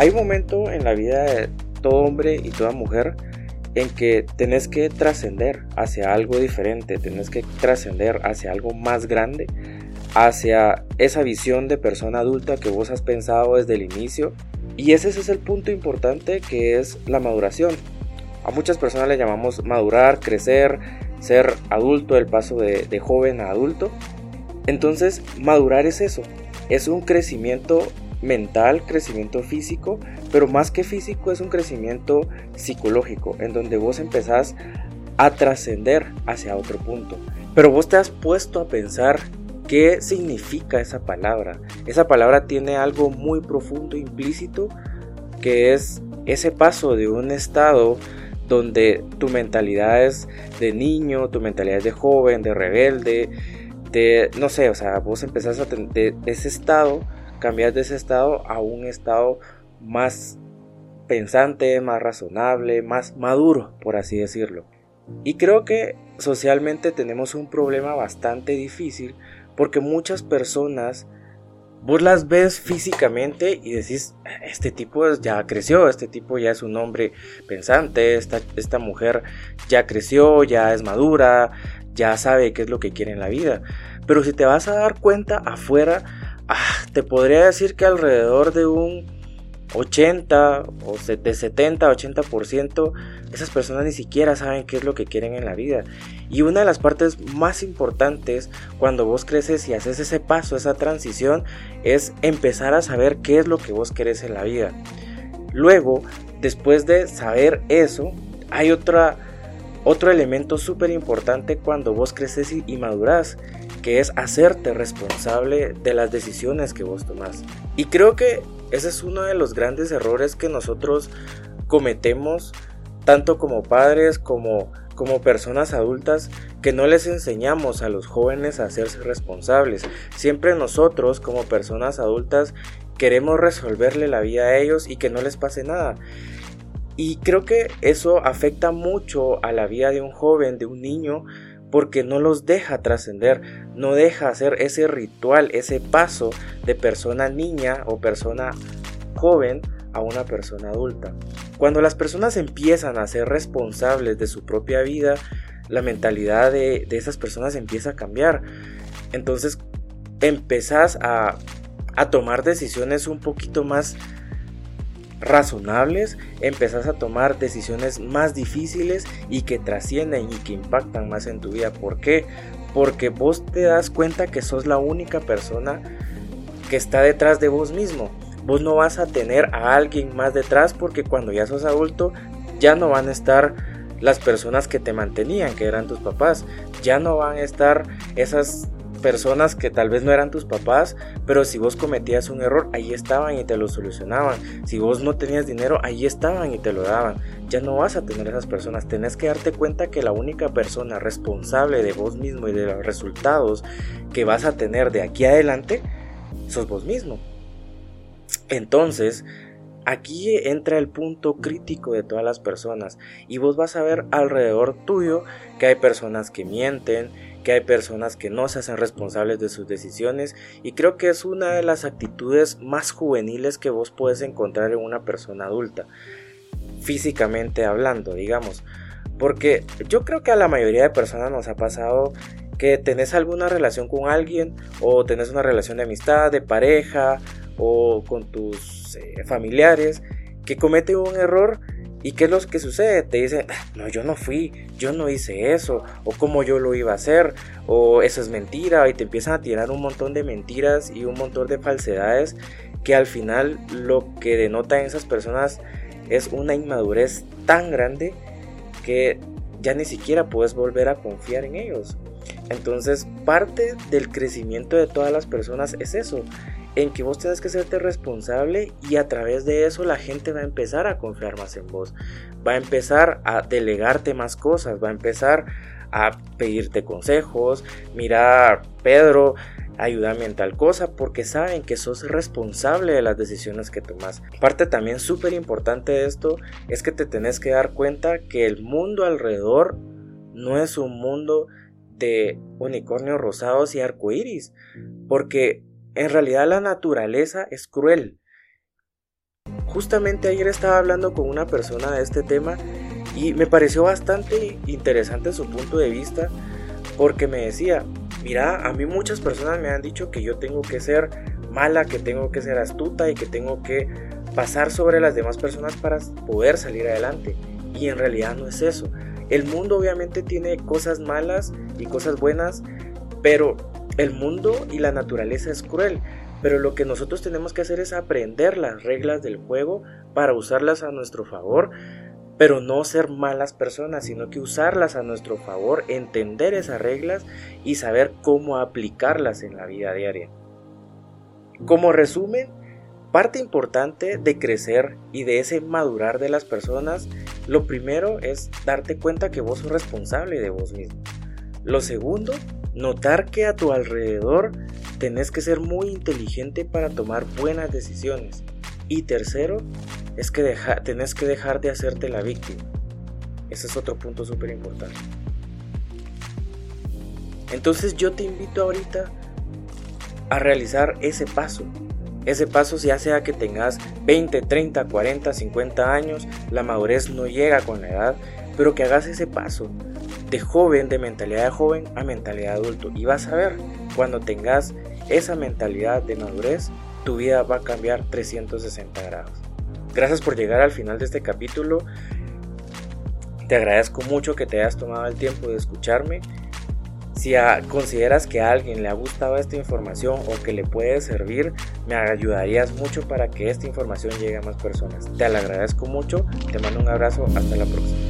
Hay un momento en la vida de todo hombre y toda mujer en que tenés que trascender hacia algo diferente, tenés que trascender hacia algo más grande, hacia esa visión de persona adulta que vos has pensado desde el inicio. Y ese es el punto importante que es la maduración. A muchas personas le llamamos madurar, crecer, ser adulto, el paso de, de joven a adulto. Entonces, madurar es eso, es un crecimiento mental, crecimiento físico, pero más que físico es un crecimiento psicológico, en donde vos empezás a trascender hacia otro punto. Pero vos te has puesto a pensar qué significa esa palabra. Esa palabra tiene algo muy profundo implícito que es ese paso de un estado donde tu mentalidad es de niño, tu mentalidad es de joven, de rebelde, de no sé, o sea, vos empezás a tener ese estado cambiar de ese estado a un estado más pensante, más razonable, más maduro, por así decirlo. Y creo que socialmente tenemos un problema bastante difícil porque muchas personas vos las ves físicamente y decís, este tipo ya creció, este tipo ya es un hombre pensante, esta, esta mujer ya creció, ya es madura, ya sabe qué es lo que quiere en la vida. Pero si te vas a dar cuenta afuera, Ah, te podría decir que alrededor de un 80 o de 70 a 80% esas personas ni siquiera saben qué es lo que quieren en la vida. Y una de las partes más importantes cuando vos creces y haces ese paso, esa transición, es empezar a saber qué es lo que vos querés en la vida. Luego, después de saber eso, hay otra, otro elemento súper importante cuando vos creces y, y madurás que es hacerte responsable de las decisiones que vos tomás. Y creo que ese es uno de los grandes errores que nosotros cometemos, tanto como padres como, como personas adultas, que no les enseñamos a los jóvenes a hacerse responsables. Siempre nosotros, como personas adultas, queremos resolverle la vida a ellos y que no les pase nada. Y creo que eso afecta mucho a la vida de un joven, de un niño, porque no los deja trascender, no deja hacer ese ritual, ese paso de persona niña o persona joven a una persona adulta. Cuando las personas empiezan a ser responsables de su propia vida, la mentalidad de, esas personas empieza a cambiar. Entonces empezás a, a tomar decisiones un poquito más razonables, empezás a tomar decisiones más difíciles y que trascienden y que impactan más en tu vida. ¿Por qué? Porque vos te das cuenta que sos la única persona que está detrás de vos mismo. Vos no vas a tener a alguien más detrás porque cuando ya sos adulto ya no van a estar las personas que te mantenían, que eran tus papás. Ya no van a estar esas personas que tal vez no eran tus papás, pero si vos cometías un error, ahí estaban y te lo solucionaban. Si vos no tenías dinero, ahí estaban y te lo daban. Ya no vas a tener esas personas. Tenés que darte cuenta que la única persona responsable de vos mismo y de los resultados que vas a tener de aquí adelante, sos vos mismo. Entonces, Aquí entra el punto crítico de todas las personas y vos vas a ver alrededor tuyo que hay personas que mienten, que hay personas que no se hacen responsables de sus decisiones y creo que es una de las actitudes más juveniles que vos puedes encontrar en una persona adulta, físicamente hablando, digamos. Porque yo creo que a la mayoría de personas nos ha pasado que tenés alguna relación con alguien o tenés una relación de amistad, de pareja o con tus eh, familiares que comete un error ¿Y qué es lo que sucede? Te dicen, ah, no, yo no fui, yo no hice eso, o cómo yo lo iba a hacer, o eso es mentira, y te empiezan a tirar un montón de mentiras y un montón de falsedades que al final lo que denota en esas personas es una inmadurez tan grande que ya ni siquiera puedes volver a confiar en ellos. Entonces, parte del crecimiento de todas las personas es eso, en que vos tenés que serte responsable y a través de eso la gente va a empezar a confiar más en vos, va a empezar a delegarte más cosas, va a empezar a pedirte consejos, mira Pedro, ayúdame en tal cosa, porque saben que sos responsable de las decisiones que tomas. Parte también súper importante de esto es que te tenés que dar cuenta que el mundo alrededor no es un mundo de unicornios rosados y arcoíris, porque en realidad la naturaleza es cruel. Justamente ayer estaba hablando con una persona de este tema y me pareció bastante interesante su punto de vista porque me decía, mira, a mí muchas personas me han dicho que yo tengo que ser mala, que tengo que ser astuta y que tengo que pasar sobre las demás personas para poder salir adelante. Y en realidad no es eso. El mundo obviamente tiene cosas malas y cosas buenas, pero el mundo y la naturaleza es cruel. Pero lo que nosotros tenemos que hacer es aprender las reglas del juego para usarlas a nuestro favor, pero no ser malas personas, sino que usarlas a nuestro favor, entender esas reglas y saber cómo aplicarlas en la vida diaria. Como resumen, parte importante de crecer y de ese madurar de las personas, lo primero es darte cuenta que vos sos responsable de vos mismo. Lo segundo, notar que a tu alrededor tenés que ser muy inteligente para tomar buenas decisiones. Y tercero, es que tenés que dejar de hacerte la víctima. Ese es otro punto súper importante. Entonces yo te invito ahorita a realizar ese paso. Ese paso ya sea que tengas 20, 30, 40, 50 años, la madurez no llega con la edad, pero que hagas ese paso de joven, de mentalidad de joven a mentalidad de adulto. Y vas a ver, cuando tengas esa mentalidad de madurez, tu vida va a cambiar 360 grados. Gracias por llegar al final de este capítulo. Te agradezco mucho que te hayas tomado el tiempo de escucharme. Si consideras que a alguien le ha gustado esta información o que le puede servir, me ayudarías mucho para que esta información llegue a más personas. Te lo agradezco mucho, te mando un abrazo, hasta la próxima.